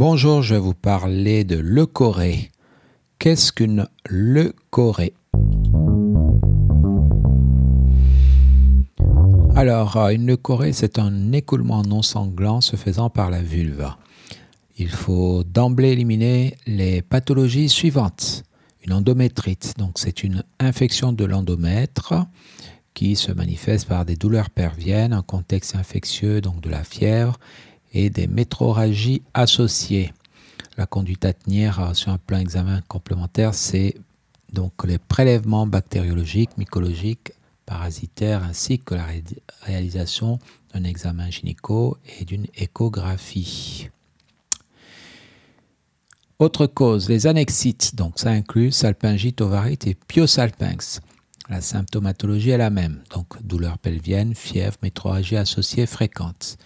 Bonjour, je vais vous parler de leucorrhée. Qu'est-ce qu'une leucorrhée Alors, euh, une leucorrhée, c'est un écoulement non sanglant se faisant par la vulve. Il faut d'emblée éliminer les pathologies suivantes. Une endométrite, donc c'est une infection de l'endomètre qui se manifeste par des douleurs perviennes, un contexte infectieux, donc de la fièvre, et des métroragies associées. La conduite à tenir sur un plan examen complémentaire, c'est donc les prélèvements bactériologiques, mycologiques, parasitaires, ainsi que la réalisation d'un examen gynéco et d'une échographie. Autre cause, les annexites, donc ça inclut salpingite, ovarite et pyosalpinx. La symptomatologie est la même, donc douleur pelvienne, fièvre, métroragie associée fréquente,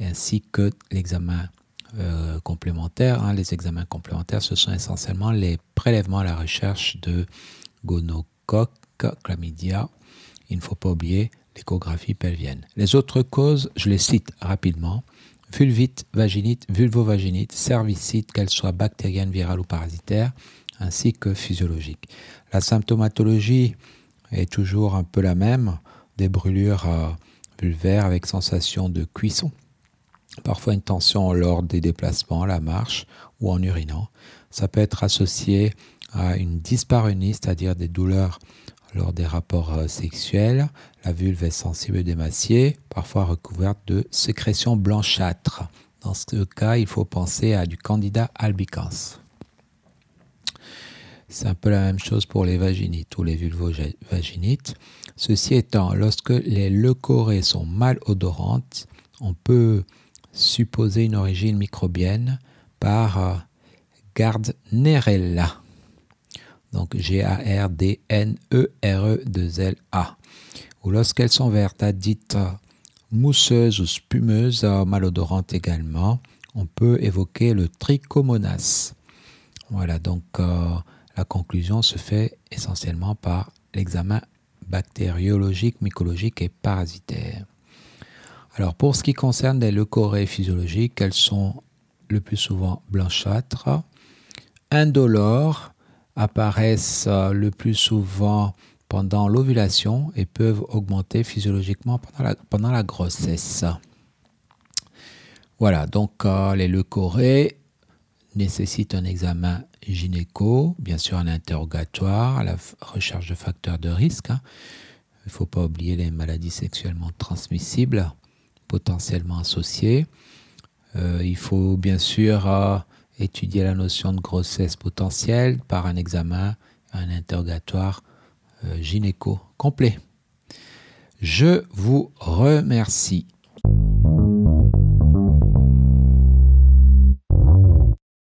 ainsi que l'examen euh, complémentaire. Hein. Les examens complémentaires, ce sont essentiellement les prélèvements à la recherche de gonocoque, chlamydia. Il ne faut pas oublier l'échographie pelvienne. Les autres causes, je les cite rapidement vulvite, vaginite, vulvovaginite, cervicite, qu'elle soit bactérienne, virale ou parasitaire, ainsi que physiologique. La symptomatologie est toujours un peu la même, des brûlures euh, vulvaires avec sensation de cuisson, parfois une tension lors des déplacements, la marche ou en urinant. Ça peut être associé à une dyspareunie, c'est-à-dire des douleurs lors des rapports euh, sexuels, la vulve est sensible et démaciée, parfois recouverte de sécrétions blanchâtres. Dans ce cas, il faut penser à du candida albicans. C'est un peu la même chose pour les vaginites ou les vulvovaginites. Ceci étant, lorsque les leucorrhées sont mal odorantes, on peut supposer une origine microbienne par euh, Gardnerella donc G-A-R-D-N-E-R-E-2-L-A, ou lorsqu'elles sont vertes, dites mousseuses ou spumeuses, malodorantes également, on peut évoquer le trichomonas. Voilà, donc euh, la conclusion se fait essentiellement par l'examen bactériologique, mycologique et parasitaire. Alors pour ce qui concerne les leucorrhées physiologiques, elles sont le plus souvent blanchâtres, indolores, apparaissent euh, le plus souvent pendant l'ovulation et peuvent augmenter physiologiquement pendant la, grossesse. Voilà, donc euh, les leucorrhées nécessitent un examen gynéco, bien sûr un interrogatoire, la recherche de facteurs de risque. Hein. Il ne faut pas oublier les maladies sexuellement transmissibles potentiellement associées. Euh, il faut bien sûr étudier la notion de grossesse potentielle par un examen, un interrogatoire euh, gynéco complet. Je vous remercie.